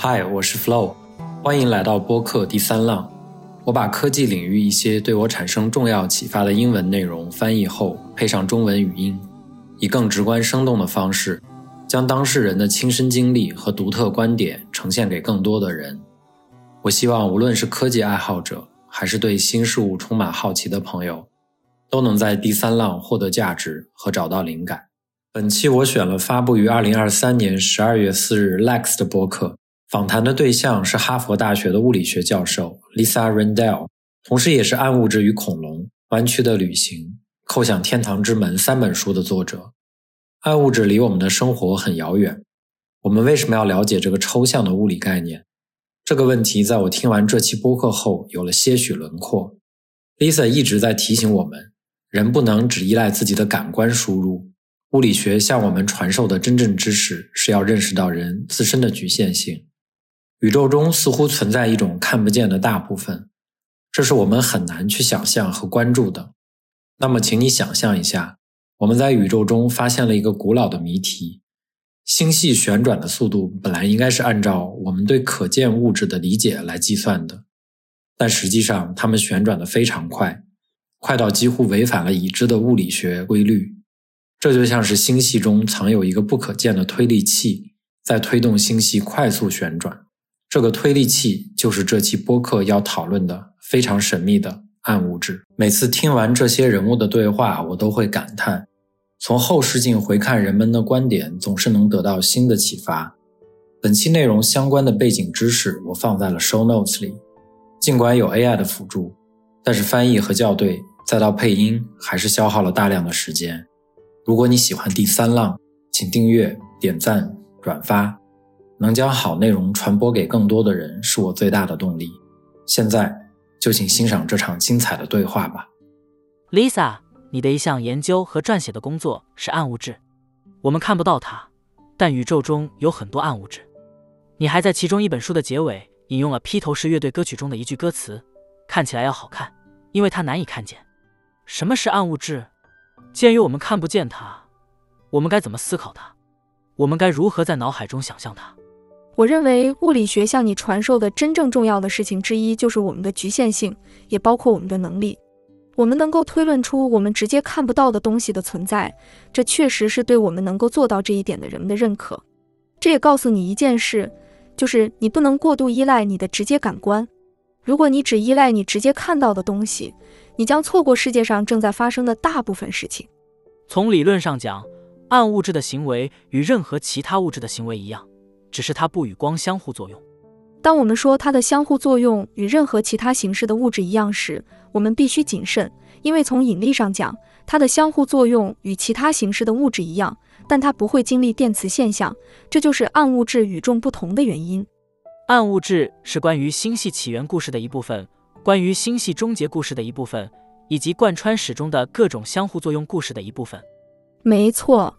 嗨，我是 Flow，欢迎来到播客第三浪。我把科技领域一些对我产生重要启发的英文内容翻译后，配上中文语音，以更直观生动的方式，将当事人的亲身经历和独特观点呈现给更多的人。我希望无论是科技爱好者，还是对新事物充满好奇的朋友，都能在第三浪获得价值和找到灵感。本期我选了发布于二零二三年十二月四日 Lex 的播客。访谈的对象是哈佛大学的物理学教授 Lisa Rendell，同时也是《暗物质与恐龙》《弯曲的旅行》《叩响天堂之门》三本书的作者。暗物质离我们的生活很遥远，我们为什么要了解这个抽象的物理概念？这个问题在我听完这期播客后有了些许轮廓。Lisa 一直在提醒我们，人不能只依赖自己的感官输入。物理学向我们传授的真正知识是要认识到人自身的局限性。宇宙中似乎存在一种看不见的大部分，这是我们很难去想象和关注的。那么，请你想象一下，我们在宇宙中发现了一个古老的谜题：星系旋转的速度本来应该是按照我们对可见物质的理解来计算的，但实际上它们旋转的非常快，快到几乎违反了已知的物理学规律。这就像是星系中藏有一个不可见的推力器，在推动星系快速旋转。这个推力器就是这期播客要讨论的非常神秘的暗物质。每次听完这些人物的对话，我都会感叹：从后视镜回看人们的观点，总是能得到新的启发。本期内容相关的背景知识我放在了 show notes 里。尽管有 AI 的辅助，但是翻译和校对再到配音，还是消耗了大量的时间。如果你喜欢第三浪，请订阅、点赞、转发。能将好内容传播给更多的人，是我最大的动力。现在就请欣赏这场精彩的对话吧。Lisa，你的一项研究和撰写的工作是暗物质，我们看不到它，但宇宙中有很多暗物质。你还在其中一本书的结尾引用了披头士乐队歌曲中的一句歌词：“看起来要好看，因为它难以看见。”什么是暗物质？鉴于我们看不见它，我们该怎么思考它？我们该如何在脑海中想象它？我认为物理学向你传授的真正重要的事情之一，就是我们的局限性，也包括我们的能力。我们能够推论出我们直接看不到的东西的存在，这确实是对我们能够做到这一点的人们的认可。这也告诉你一件事，就是你不能过度依赖你的直接感官。如果你只依赖你直接看到的东西，你将错过世界上正在发生的大部分事情。从理论上讲，暗物质的行为与任何其他物质的行为一样。只是它不与光相互作用。当我们说它的相互作用与任何其他形式的物质一样时，我们必须谨慎，因为从引力上讲，它的相互作用与其他形式的物质一样，但它不会经历电磁现象。这就是暗物质与众不同的原因。暗物质是关于星系起源故事的一部分，关于星系终结故事的一部分，以及贯穿始终的各种相互作用故事的一部分。没错，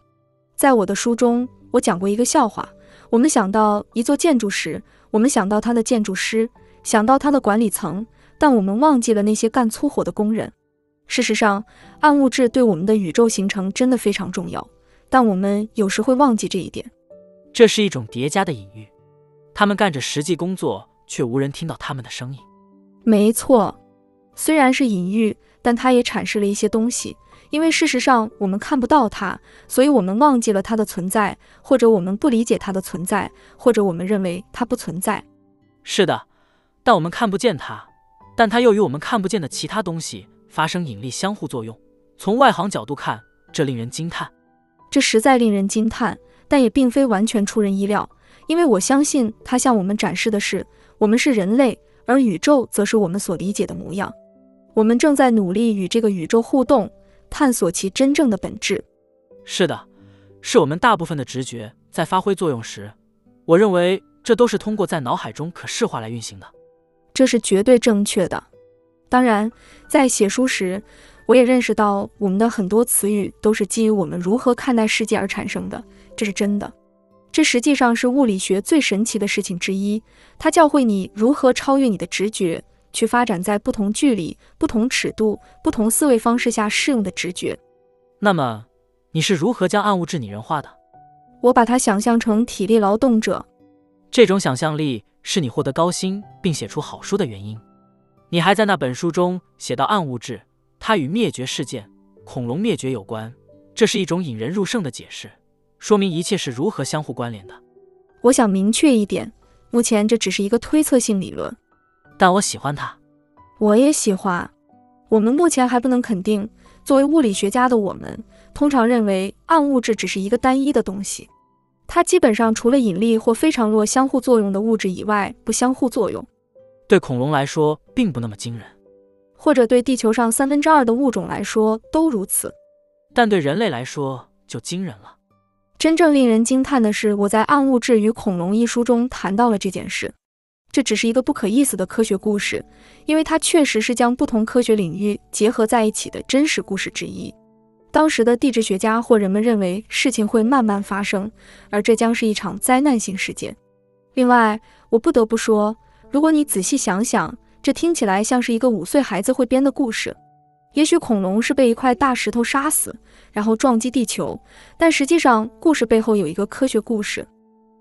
在我的书中，我讲过一个笑话。我们想到一座建筑时，我们想到它的建筑师，想到它的管理层，但我们忘记了那些干粗活的工人。事实上，暗物质对我们的宇宙形成真的非常重要，但我们有时会忘记这一点。这是一种叠加的隐喻，他们干着实际工作，却无人听到他们的声音。没错，虽然是隐喻，但它也阐释了一些东西。因为事实上我们看不到它，所以我们忘记了它的存在，或者我们不理解它的存在，或者我们认为它不存在。是的，但我们看不见它，但它又与我们看不见的其他东西发生引力相互作用。从外行角度看，这令人惊叹。这实在令人惊叹，但也并非完全出人意料，因为我相信它向我们展示的是，我们是人类，而宇宙则是我们所理解的模样。我们正在努力与这个宇宙互动。探索其真正的本质。是的，是我们大部分的直觉在发挥作用时，我认为这都是通过在脑海中可视化来运行的。这是绝对正确的。当然，在写书时，我也认识到我们的很多词语都是基于我们如何看待世界而产生的。这是真的。这实际上是物理学最神奇的事情之一。它教会你如何超越你的直觉。去发展在不同距离、不同尺度、不同思维方式下适用的直觉。那么，你是如何将暗物质拟人化的？我把它想象成体力劳动者。这种想象力是你获得高薪并写出好书的原因。你还在那本书中写到暗物质，它与灭绝事件恐龙灭绝有关，这是一种引人入胜的解释，说明一切是如何相互关联的。我想明确一点，目前这只是一个推测性理论，但我喜欢它。我也喜欢。我们目前还不能肯定，作为物理学家的我们，通常认为暗物质只是一个单一的东西，它基本上除了引力或非常弱相互作用的物质以外，不相互作用。对恐龙来说，并不那么惊人，或者对地球上三分之二的物种来说都如此，但对人类来说就惊人了。真正令人惊叹的是，我在《暗物质与恐龙》一书中谈到了这件事。这只是一个不可意思的科学故事，因为它确实是将不同科学领域结合在一起的真实故事之一。当时的地质学家或人们认为事情会慢慢发生，而这将是一场灾难性事件。另外，我不得不说，如果你仔细想想，这听起来像是一个五岁孩子会编的故事。也许恐龙是被一块大石头杀死，然后撞击地球，但实际上故事背后有一个科学故事。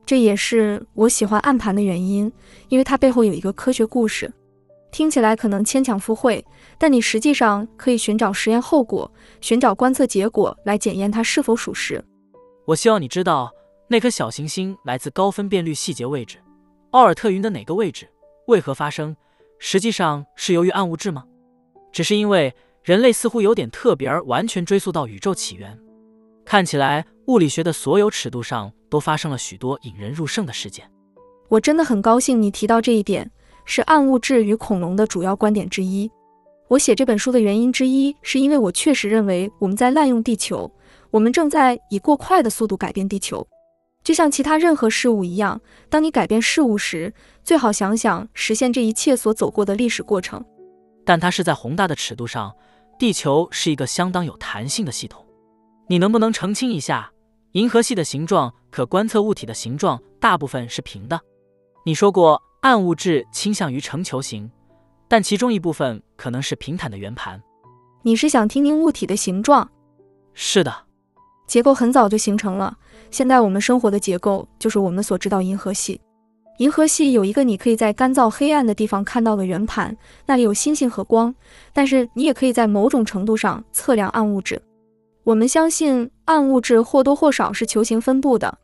这也是我喜欢暗盘的原因，因为它背后有一个科学故事。听起来可能牵强附会，但你实际上可以寻找实验后果，寻找观测结果来检验它是否属实。我希望你知道，那颗小行星来自高分辨率细节位置，奥尔特云的哪个位置，为何发生？实际上是由于暗物质吗？只是因为人类似乎有点特别而完全追溯到宇宙起源。看起来物理学的所有尺度上都发生了许多引人入胜的事件。我真的很高兴你提到这一点，是暗物质与恐龙的主要观点之一。我写这本书的原因之一，是因为我确实认为我们在滥用地球，我们正在以过快的速度改变地球，就像其他任何事物一样。当你改变事物时，最好想想实现这一切所走过的历史过程。但它是在宏大的尺度上，地球是一个相当有弹性的系统。你能不能澄清一下，银河系的形状可观测物体的形状大部分是平的？你说过暗物质倾向于呈球形，但其中一部分可能是平坦的圆盘。你是想听听物体的形状？是的，结构很早就形成了。现在我们生活的结构就是我们所知道银河系。银河系有一个你可以在干燥黑暗的地方看到的圆盘，那里有星星和光，但是你也可以在某种程度上测量暗物质。我们相信暗物质或多或少是球形分布的，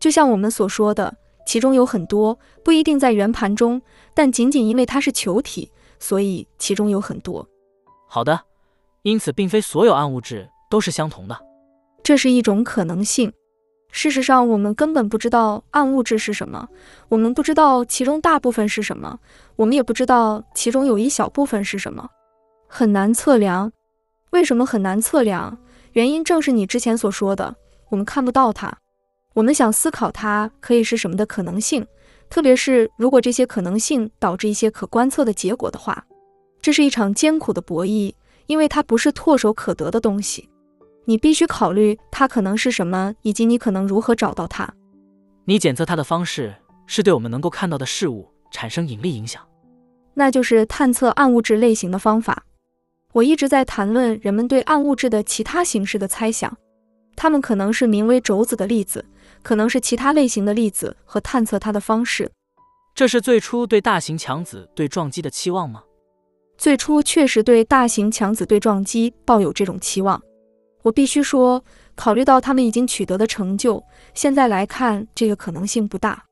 就像我们所说的，其中有很多不一定在圆盘中，但仅仅因为它是球体，所以其中有很多。好的，因此并非所有暗物质都是相同的，这是一种可能性。事实上，我们根本不知道暗物质是什么，我们不知道其中大部分是什么，我们也不知道其中有一小部分是什么，很难测量。为什么很难测量？原因正是你之前所说的，我们看不到它，我们想思考它可以是什么的可能性，特别是如果这些可能性导致一些可观测的结果的话，这是一场艰苦的博弈，因为它不是唾手可得的东西，你必须考虑它可能是什么，以及你可能如何找到它。你检测它的方式是对我们能够看到的事物产生引力影响，那就是探测暗物质类型的方法。我一直在谈论人们对暗物质的其他形式的猜想，它们可能是名为轴子的粒子，可能是其他类型的粒子和探测它的方式。这是最初对大型强子对撞击的期望吗？最初确实对大型强子对撞击抱有这种期望。我必须说，考虑到他们已经取得的成就，现在来看这个可能性不大。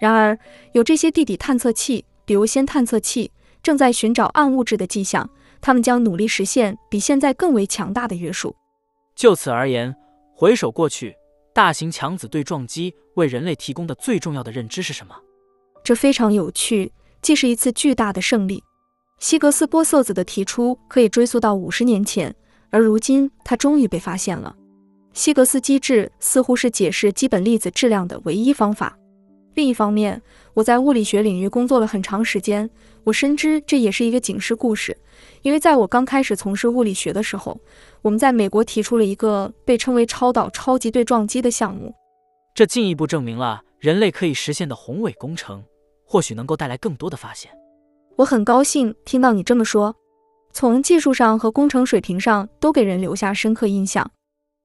然而，有这些地底探测器，比如氙探测器，正在寻找暗物质的迹象。他们将努力实现比现在更为强大的约束。就此而言，回首过去，大型强子对撞机为人类提供的最重要的认知是什么？这非常有趣，既是一次巨大的胜利。希格斯玻色子的提出可以追溯到五十年前，而如今它终于被发现了。希格斯机制似乎是解释基本粒子质量的唯一方法。另一方面，我在物理学领域工作了很长时间，我深知这也是一个警示故事。因为在我刚开始从事物理学的时候，我们在美国提出了一个被称为“超导超级对撞机”的项目。这进一步证明了人类可以实现的宏伟工程，或许能够带来更多的发现。我很高兴听到你这么说，从技术上和工程水平上都给人留下深刻印象。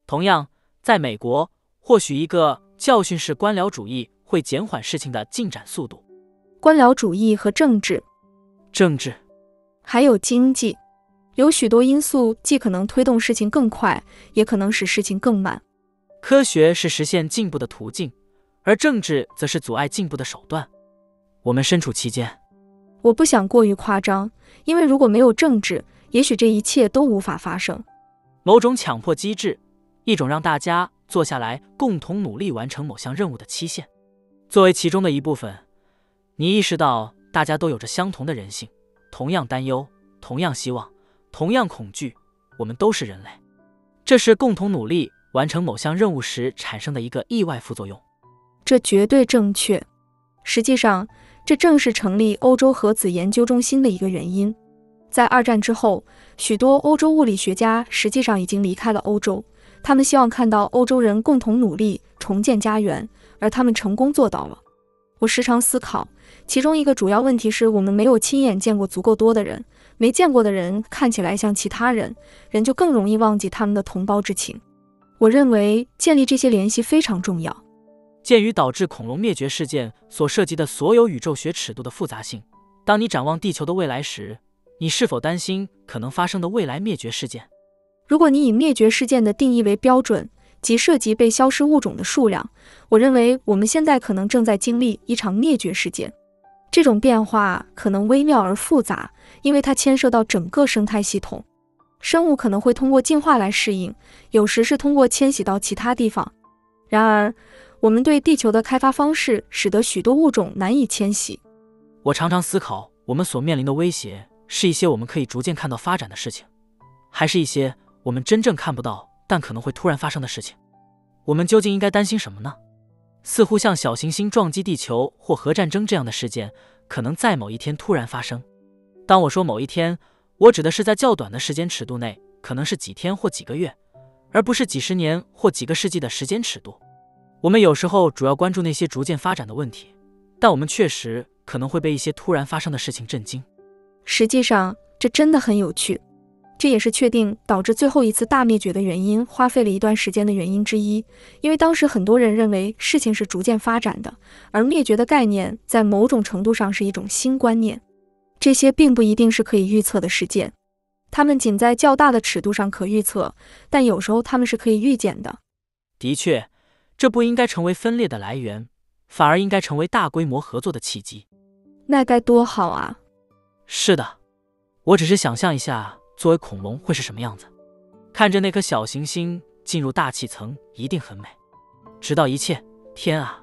同样，在美国，或许一个教训式官僚主义。会减缓事情的进展速度。官僚主义和政治，政治还有经济，有许多因素既可能推动事情更快，也可能使事情更慢。科学是实现进步的途径，而政治则是阻碍进步的手段。我们身处其间。我不想过于夸张，因为如果没有政治，也许这一切都无法发生。某种强迫机制，一种让大家坐下来共同努力完成某项任务的期限。作为其中的一部分，你意识到大家都有着相同的人性，同样担忧，同样希望，同样恐惧。我们都是人类，这是共同努力完成某项任务时产生的一个意外副作用。这绝对正确。实际上。这正是成立欧洲核子研究中心的一个原因。在二战之后，许多欧洲物理学家实际上已经离开了欧洲，他们希望看到欧洲人共同努力重建家园，而他们成功做到了。我时常思考，其中一个主要问题是我们没有亲眼见过足够多的人，没见过的人看起来像其他人，人就更容易忘记他们的同胞之情。我认为建立这些联系非常重要。鉴于导致恐龙灭绝事件所涉及的所有宇宙学尺度的复杂性，当你展望地球的未来时，你是否担心可能发生的未来灭绝事件？如果你以灭绝事件的定义为标准，即涉及被消失物种的数量，我认为我们现在可能正在经历一场灭绝事件。这种变化可能微妙而复杂，因为它牵涉到整个生态系统。生物可能会通过进化来适应，有时是通过迁徙到其他地方。然而，我们对地球的开发方式使得许多物种难以迁徙。我常常思考，我们所面临的威胁是一些我们可以逐渐看到发展的事情，还是一些我们真正看不到但可能会突然发生的事情？我们究竟应该担心什么呢？似乎像小行星撞击地球或核战争这样的事件，可能在某一天突然发生。当我说某一天，我指的是在较短的时间尺度内，可能是几天或几个月，而不是几十年或几个世纪的时间尺度。我们有时候主要关注那些逐渐发展的问题，但我们确实可能会被一些突然发生的事情震惊。实际上，这真的很有趣，这也是确定导致最后一次大灭绝的原因，花费了一段时间的原因之一。因为当时很多人认为事情是逐渐发展的，而灭绝的概念在某种程度上是一种新观念。这些并不一定是可以预测的事件，它们仅在较大的尺度上可预测，但有时候它们是可以预见的。的确。这不应该成为分裂的来源，反而应该成为大规模合作的契机。那该多好啊！是的，我只是想象一下，作为恐龙会是什么样子。看着那颗小行星进入大气层，一定很美。直到一切，天啊！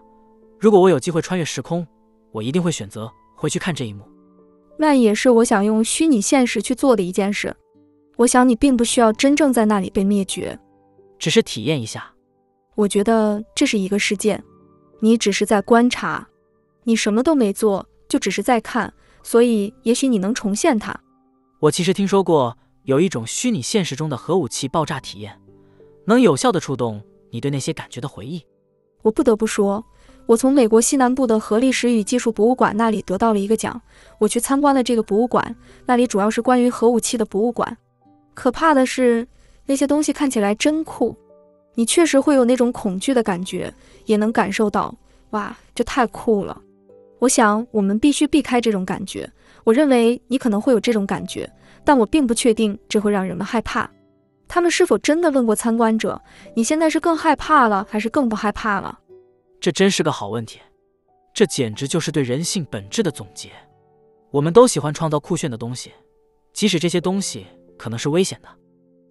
如果我有机会穿越时空，我一定会选择回去看这一幕。那也是我想用虚拟现实去做的一件事。我想你并不需要真正在那里被灭绝，只是体验一下。我觉得这是一个事件，你只是在观察，你什么都没做，就只是在看，所以也许你能重现它。我其实听说过有一种虚拟现实中的核武器爆炸体验，能有效的触动你对那些感觉的回忆。我不得不说，我从美国西南部的核历史与技术博物馆那里得到了一个奖。我去参观了这个博物馆，那里主要是关于核武器的博物馆。可怕的是，那些东西看起来真酷。你确实会有那种恐惧的感觉，也能感受到，哇，这太酷了！我想我们必须避开这种感觉。我认为你可能会有这种感觉，但我并不确定这会让人们害怕。他们是否真的问过参观者，你现在是更害怕了，还是更不害怕了？这真是个好问题。这简直就是对人性本质的总结。我们都喜欢创造酷炫的东西，即使这些东西可能是危险的。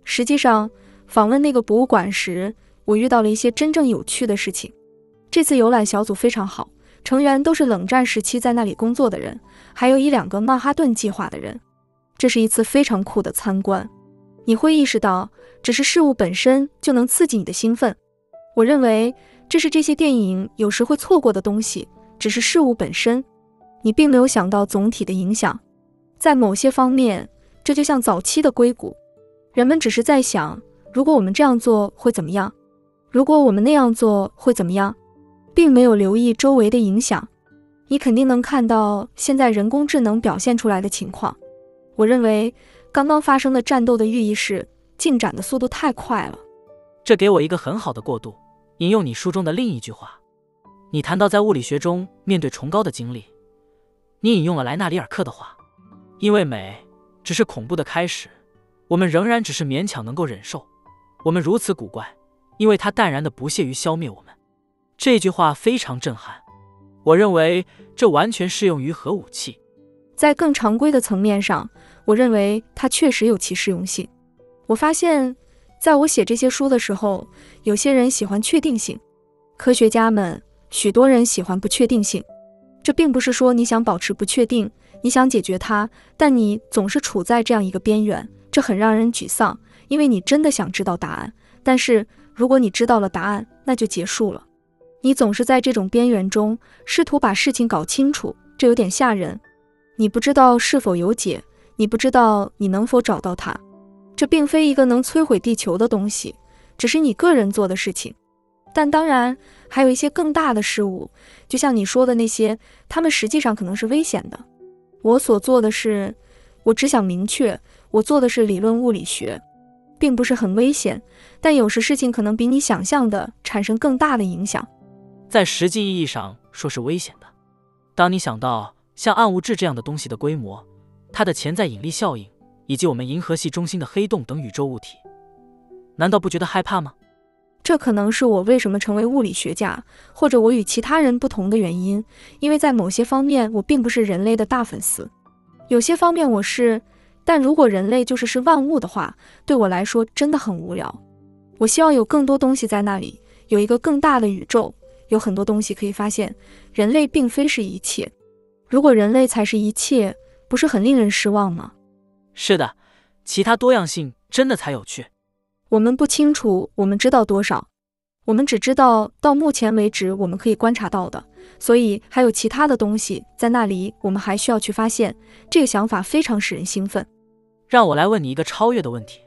实际上。访问那个博物馆时，我遇到了一些真正有趣的事情。这次游览小组非常好，成员都是冷战时期在那里工作的人，还有一两个曼哈顿计划的人。这是一次非常酷的参观。你会意识到，只是事物本身就能刺激你的兴奋。我认为这是这些电影有时会错过的东西，只是事物本身。你并没有想到总体的影响。在某些方面，这就像早期的硅谷，人们只是在想。如果我们这样做会怎么样？如果我们那样做会怎么样？并没有留意周围的影响。你肯定能看到现在人工智能表现出来的情况。我认为刚刚发生的战斗的寓意是进展的速度太快了。这给我一个很好的过渡。引用你书中的另一句话：你谈到在物理学中面对崇高的经历，你引用了莱纳里尔克的话：“因为美只是恐怖的开始，我们仍然只是勉强能够忍受。我们如此古怪，因为它淡然的不屑于消灭我们。”这句话非常震撼。我认为这完全适用于核武器。在更常规的层面上，我认为它确实有其适用性。我发现，在我写这些书的时候，有些人喜欢确定性，科学家们。许多人喜欢不确定性，这并不是说你想保持不确定，你想解决它，但你总是处在这样一个边缘，这很让人沮丧，因为你真的想知道答案。但是如果你知道了答案，那就结束了。你总是在这种边缘中试图把事情搞清楚，这有点吓人。你不知道是否有解，你不知道你能否找到它。这并非一个能摧毁地球的东西，只是你个人做的事情。但当然，还有一些更大的事物，就像你说的那些，他们实际上可能是危险的。我所做的是，我只想明确，我做的是理论物理学，并不是很危险。但有时事情可能比你想象的产生更大的影响，在实际意义上说是危险的。当你想到像暗物质这样的东西的规模、它的潜在引力效应，以及我们银河系中心的黑洞等宇宙物体，难道不觉得害怕吗？这可能是我为什么成为物理学家，或者我与其他人不同的原因。因为在某些方面，我并不是人类的大粉丝；有些方面我是。但如果人类就是是万物的话，对我来说真的很无聊。我希望有更多东西在那里，有一个更大的宇宙，有很多东西可以发现。人类并非是一切。如果人类才是一切，不是很令人失望吗？是的，其他多样性真的才有趣。我们不清楚，我们知道多少？我们只知道到目前为止我们可以观察到的，所以还有其他的东西在那里，我们还需要去发现。这个想法非常使人兴奋。让我来问你一个超越的问题：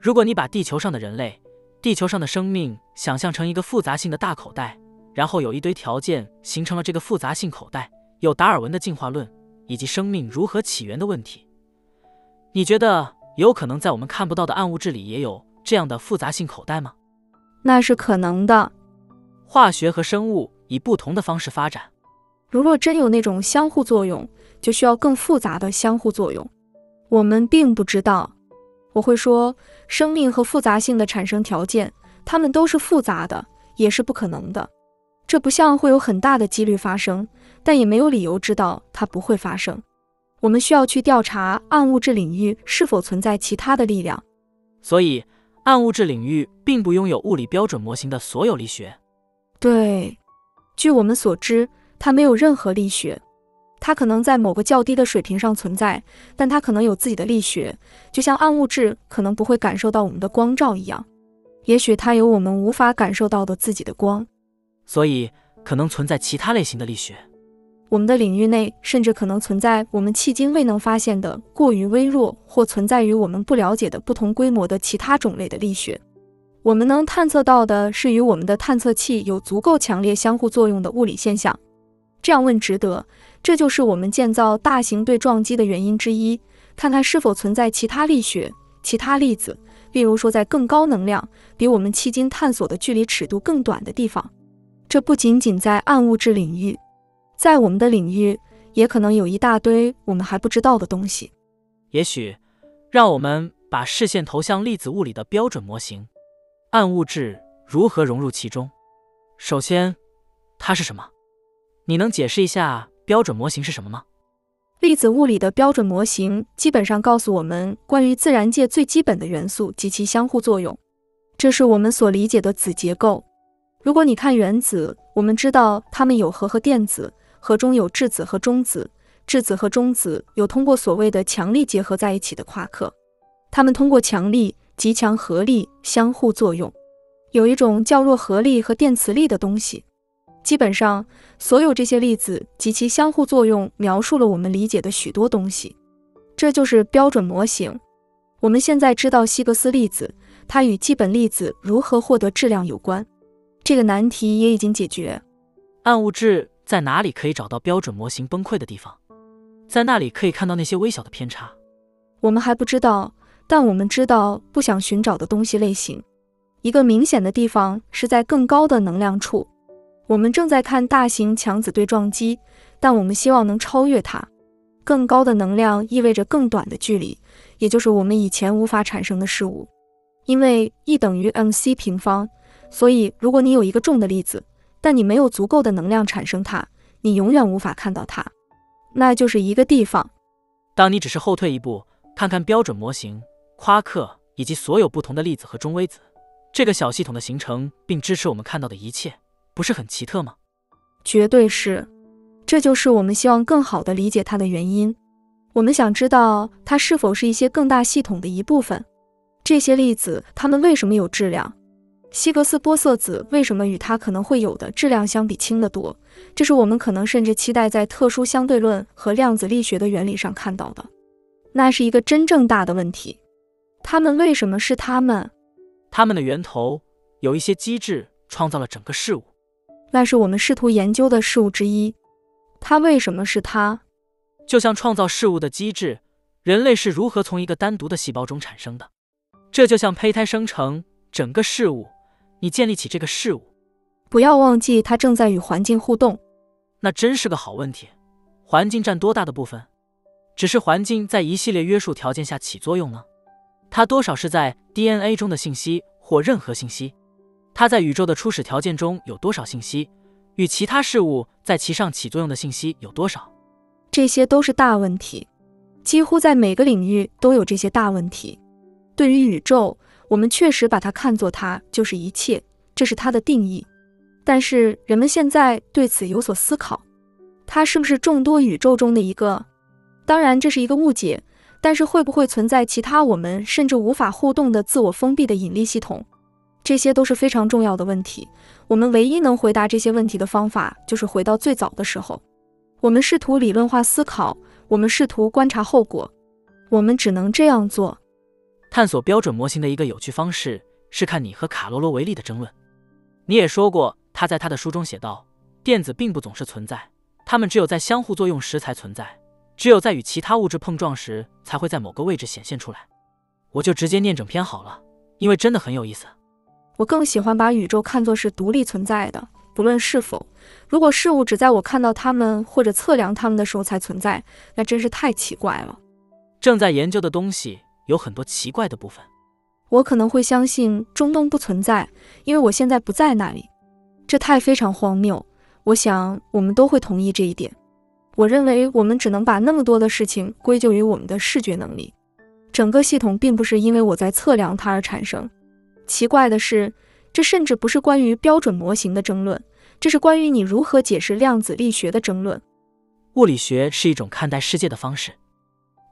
如果你把地球上的人类、地球上的生命想象成一个复杂性的大口袋，然后有一堆条件形成了这个复杂性口袋，有达尔文的进化论以及生命如何起源的问题，你觉得有可能在我们看不到的暗物质里也有？这样的复杂性口袋吗？那是可能的。化学和生物以不同的方式发展。如若真有那种相互作用，就需要更复杂的相互作用。我们并不知道。我会说，生命和复杂性的产生条件，它们都是复杂的，也是不可能的。这不像会有很大的几率发生，但也没有理由知道它不会发生。我们需要去调查暗物质领域是否存在其他的力量。所以。暗物质领域并不拥有物理标准模型的所有力学。对，据我们所知，它没有任何力学。它可能在某个较低的水平上存在，但它可能有自己的力学，就像暗物质可能不会感受到我们的光照一样。也许它有我们无法感受到的自己的光，所以可能存在其他类型的力学。我们的领域内甚至可能存在我们迄今未能发现的过于微弱或存在于我们不了解的不同规模的其他种类的力学。我们能探测到的是与我们的探测器有足够强烈相互作用的物理现象。这样问值得，这就是我们建造大型对撞机的原因之一，看看是否存在其他力学、其他粒子，例如说在更高能量、比我们迄今探索的距离尺度更短的地方。这不仅仅在暗物质领域。在我们的领域，也可能有一大堆我们还不知道的东西。也许，让我们把视线投向粒子物理的标准模型，暗物质如何融入其中？首先，它是什么？你能解释一下标准模型是什么吗？粒子物理的标准模型基本上告诉我们关于自然界最基本的元素及其相互作用，这是我们所理解的子结构。如果你看原子，我们知道它们有核和电子。核中有质子和中子，质子和中子有通过所谓的强力结合在一起的夸克，它们通过强力、极强合力相互作用。有一种较弱合力和电磁力的东西。基本上，所有这些粒子及其相互作用描述了我们理解的许多东西。这就是标准模型。我们现在知道希格斯粒子，它与基本粒子如何获得质量有关。这个难题也已经解决。暗物质。在哪里可以找到标准模型崩溃的地方？在那里可以看到那些微小的偏差。我们还不知道，但我们知道不想寻找的东西类型。一个明显的地方是在更高的能量处。我们正在看大型强子对撞机，但我们希望能超越它。更高的能量意味着更短的距离，也就是我们以前无法产生的事物。因为 E 等于 mc 平方，所以如果你有一个重的粒子，但你没有足够的能量产生它，你永远无法看到它。那就是一个地方。当你只是后退一步，看看标准模型、夸克以及所有不同的粒子和中微子，这个小系统的形成并支持我们看到的一切，不是很奇特吗？绝对是。这就是我们希望更好地理解它的原因。我们想知道它是否是一些更大系统的一部分。这些粒子它们为什么有质量？希格斯玻色子为什么与它可能会有的质量相比轻得多？这是我们可能甚至期待在特殊相对论和量子力学的原理上看到的。那是一个真正大的问题。它们为什么是它们？它们的源头有一些机制创造了整个事物。那是我们试图研究的事物之一。它为什么是它？就像创造事物的机制，人类是如何从一个单独的细胞中产生的？这就像胚胎生成整个事物，你建立起这个事物。不要忘记，它正在与环境互动。那真是个好问题。环境占多大的部分？只是环境在一系列约束条件下起作用呢？它多少是在 DNA 中的信息或任何信息？它在宇宙的初始条件中有多少信息？与其他事物在其上起作用的信息有多少？这些都是大问题，几乎在每个领域都有这些大问题。对于宇宙，我们确实把它看作它就是一切，这是它的定义。但是人们现在对此有所思考：它是不是众多宇宙中的一个？当然，这是一个误解。但是会不会存在其他我们甚至无法互动的自我封闭的引力系统？这些都是非常重要的问题。我们唯一能回答这些问题的方法，就是回到最早的时候。我们试图理论化思考，我们试图观察后果。我们只能这样做。探索标准模型的一个有趣方式是看你和卡罗罗维利的争论。你也说过，他在他的书中写道：电子并不总是存在，它们只有在相互作用时才存在，只有在与其他物质碰撞时才会在某个位置显现出来。我就直接念整篇好了，因为真的很有意思。我更喜欢把宇宙看作是独立存在的，不论是否。如果事物只在我看到它们或者测量它们的时候才存在，那真是太奇怪了。正在研究的东西有很多奇怪的部分。我可能会相信中东不存在，因为我现在不在那里。这太非常荒谬。我想我们都会同意这一点。我认为我们只能把那么多的事情归咎于我们的视觉能力。整个系统并不是因为我在测量它而产生。奇怪的是，这甚至不是关于标准模型的争论，这是关于你如何解释量子力学的争论。物理学是一种看待世界的方式，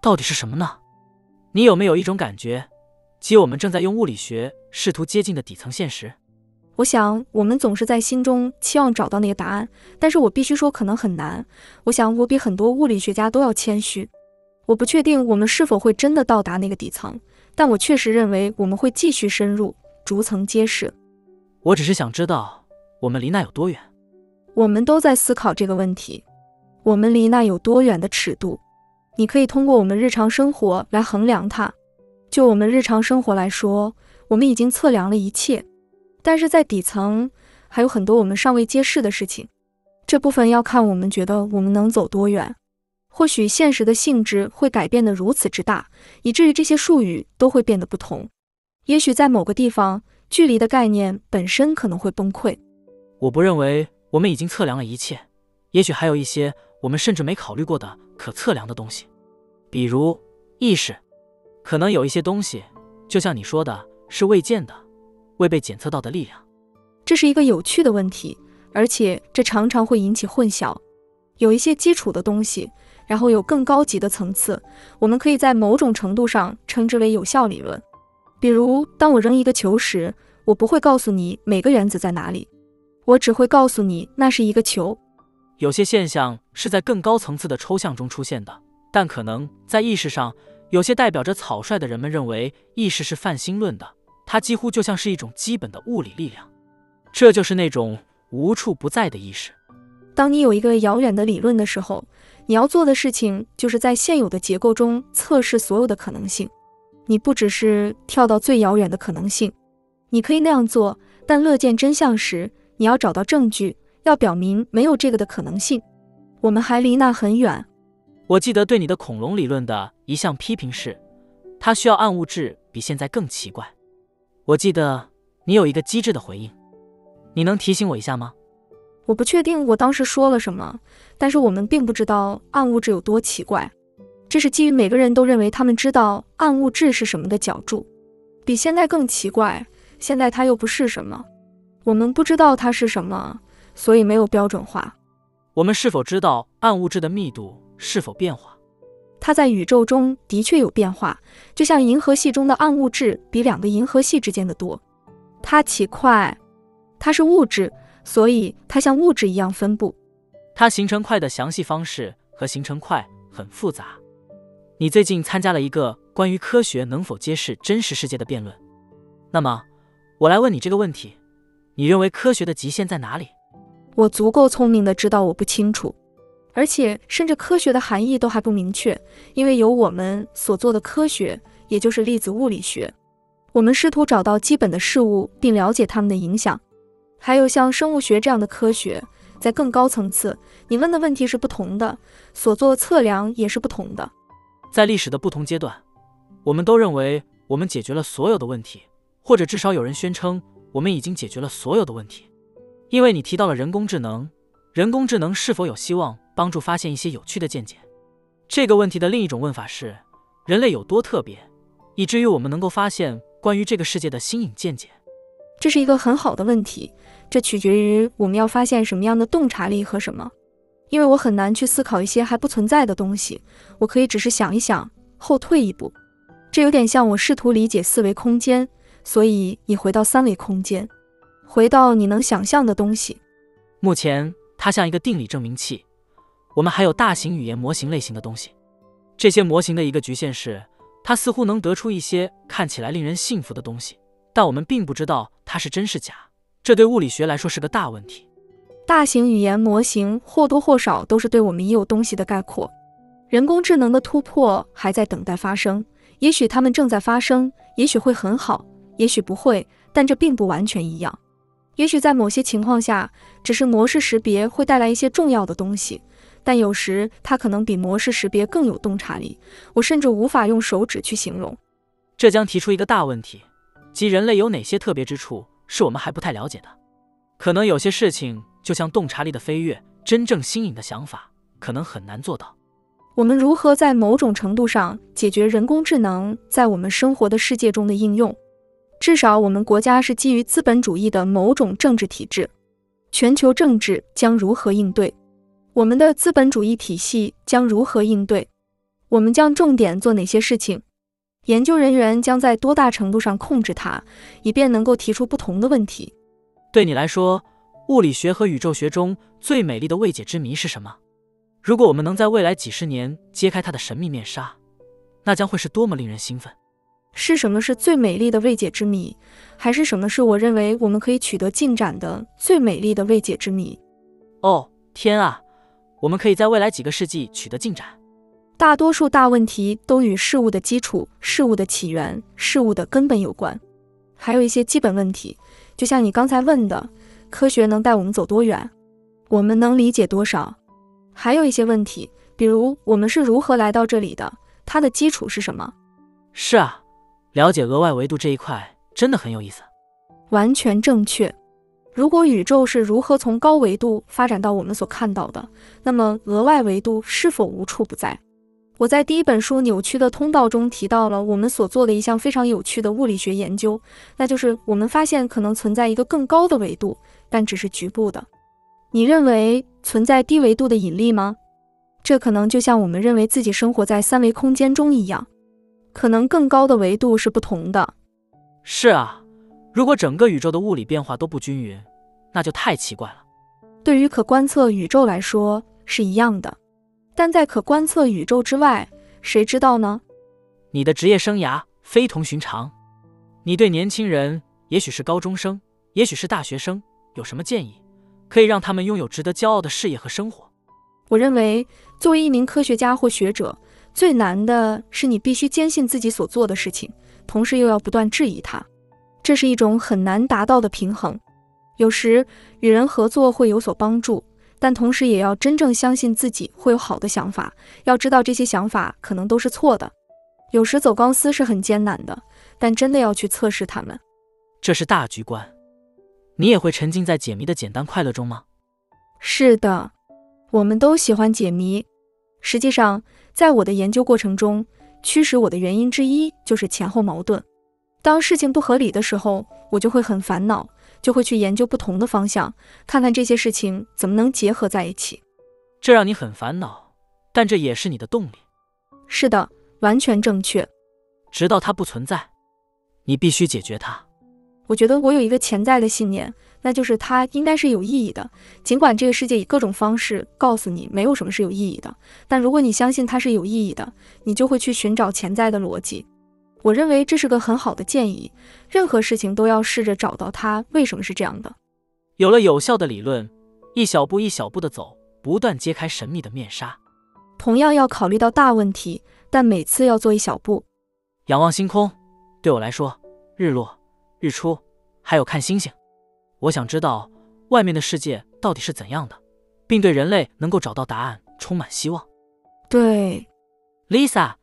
到底是什么呢？你有没有一种感觉，即我们正在用物理学试图接近的底层现实？我想，我们总是在心中期望找到那个答案，但是我必须说，可能很难。我想，我比很多物理学家都要谦虚。我不确定我们是否会真的到达那个底层，但我确实认为我们会继续深入。逐层揭示。我只是想知道，我们离那有多远？我们都在思考这个问题。我们离那有多远的尺度？你可以通过我们日常生活来衡量它。就我们日常生活来说，我们已经测量了一切，但是在底层还有很多我们尚未揭示的事情。这部分要看我们觉得我们能走多远。或许现实的性质会改变得如此之大，以至于这些术语都会变得不同。也许在某个地方，距离的概念本身可能会崩溃。我不认为我们已经测量了一切，也许还有一些我们甚至没考虑过的可测量的东西，比如意识。可能有一些东西，就像你说的，是未见的、未被检测到的力量。这是一个有趣的问题，而且这常常会引起混淆。有一些基础的东西，然后有更高级的层次，我们可以在某种程度上称之为有效理论。比如，当我扔一个球时，我不会告诉你每个原子在哪里，我只会告诉你那是一个球。有些现象是在更高层次的抽象中出现的，但可能在意识上，有些代表着草率的人们认为意识是泛心论的，它几乎就像是一种基本的物理力量。这就是那种无处不在的意识。当你有一个遥远的理论的时候，你要做的事情就是在现有的结构中测试所有的可能性。你不只是跳到最遥远的可能性，你可以那样做，但乐见真相时，你要找到证据，要表明没有这个的可能性。我们还离那很远。我记得对你的恐龙理论的一项批评是，它需要暗物质比现在更奇怪。我记得你有一个机智的回应，你能提醒我一下吗？我不确定我当时说了什么，但是我们并不知道暗物质有多奇怪。这是基于每个人都认为他们知道暗物质是什么的角注，比现在更奇怪。现在它又不是什么，我们不知道它是什么，所以没有标准化。我们是否知道暗物质的密度是否变化？它在宇宙中的确有变化，就像银河系中的暗物质比两个银河系之间的多。它起快，它是物质，所以它像物质一样分布。它形成块的详细方式和形成块很复杂。你最近参加了一个关于科学能否揭示真实世界的辩论，那么我来问你这个问题：你认为科学的极限在哪里？我足够聪明的知道我不清楚，而且甚至科学的含义都还不明确，因为有我们所做的科学，也就是粒子物理学。我们试图找到基本的事物并了解它们的影响，还有像生物学这样的科学，在更高层次，你问的问题是不同的，所做测量也是不同的。在历史的不同阶段，我们都认为我们解决了所有的问题，或者至少有人宣称我们已经解决了所有的问题。因为你提到了人工智能，人工智能是否有希望帮助发现一些有趣的见解？这个问题的另一种问法是：人类有多特别，以至于我们能够发现关于这个世界的新颖见解？这是一个很好的问题，这取决于我们要发现什么样的洞察力和什么。因为我很难去思考一些还不存在的东西，我可以只是想一想，后退一步。这有点像我试图理解四维空间，所以你回到三维空间，回到你能想象的东西。目前它像一个定理证明器。我们还有大型语言模型类型的东西，这些模型的一个局限是，它似乎能得出一些看起来令人信服的东西，但我们并不知道它是真是假。这对物理学来说是个大问题。大型语言模型或多或少都是对我们已有东西的概括。人工智能的突破还在等待发生，也许它们正在发生，也许会很好，也许不会，但这并不完全一样。也许在某些情况下，只是模式识别会带来一些重要的东西，但有时它可能比模式识别更有洞察力。我甚至无法用手指去形容。这将提出一个大问题，即人类有哪些特别之处是我们还不太了解的？可能有些事情。就像洞察力的飞跃，真正新颖的想法可能很难做到。我们如何在某种程度上解决人工智能在我们生活的世界中的应用？至少我们国家是基于资本主义的某种政治体制，全球政治将如何应对？我们的资本主义体系将如何应对？我们将重点做哪些事情？研究人员将在多大程度上控制它，以便能够提出不同的问题？对你来说？物理学和宇宙学中最美丽的未解之谜是什么？如果我们能在未来几十年揭开它的神秘面纱，那将会是多么令人兴奋！是什么是最美丽的未解之谜？还是什么是我认为我们可以取得进展的最美丽的未解之谜？哦，天啊！我们可以在未来几个世纪取得进展。大多数大问题都与事物的基础、事物的起源、事物的根本有关，还有一些基本问题，就像你刚才问的。科学能带我们走多远？我们能理解多少？还有一些问题，比如我们是如何来到这里的？它的基础是什么？是啊，了解额外维度这一块真的很有意思。完全正确。如果宇宙是如何从高维度发展到我们所看到的，那么额外维度是否无处不在？我在第一本书《扭曲的通道》中提到了我们所做的一项非常有趣的物理学研究，那就是我们发现可能存在一个更高的维度。但只是局部的。你认为存在低维度的引力吗？这可能就像我们认为自己生活在三维空间中一样，可能更高的维度是不同的。是啊，如果整个宇宙的物理变化都不均匀，那就太奇怪了。对于可观测宇宙来说是一样的，但在可观测宇宙之外，谁知道呢？你的职业生涯非同寻常，你对年轻人，也许是高中生，也许是大学生。有什么建议，可以让他们拥有值得骄傲的事业和生活？我认为，作为一名科学家或学者，最难的是你必须坚信自己所做的事情，同时又要不断质疑它。这是一种很难达到的平衡。有时与人合作会有所帮助，但同时也要真正相信自己会有好的想法。要知道这些想法可能都是错的。有时走钢丝是很艰难的，但真的要去测试他们。这是大局观。你也会沉浸在解谜的简单快乐中吗？是的，我们都喜欢解谜。实际上，在我的研究过程中，驱使我的原因之一就是前后矛盾。当事情不合理的时候，我就会很烦恼，就会去研究不同的方向，看看这些事情怎么能结合在一起。这让你很烦恼，但这也是你的动力。是的，完全正确。直到它不存在，你必须解决它。我觉得我有一个潜在的信念，那就是它应该是有意义的。尽管这个世界以各种方式告诉你没有什么是有意义的，但如果你相信它是有意义的，你就会去寻找潜在的逻辑。我认为这是个很好的建议。任何事情都要试着找到它为什么是这样的。有了有效的理论，一小步一小步的走，不断揭开神秘的面纱。同样要考虑到大问题，但每次要做一小步。仰望星空，对我来说，日落。日出，还有看星星。我想知道外面的世界到底是怎样的，并对人类能够找到答案充满希望。对，Lisa，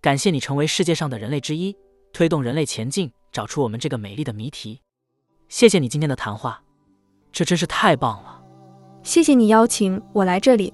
感谢你成为世界上的人类之一，推动人类前进，找出我们这个美丽的谜题。谢谢你今天的谈话，这真是太棒了。谢谢你邀请我来这里。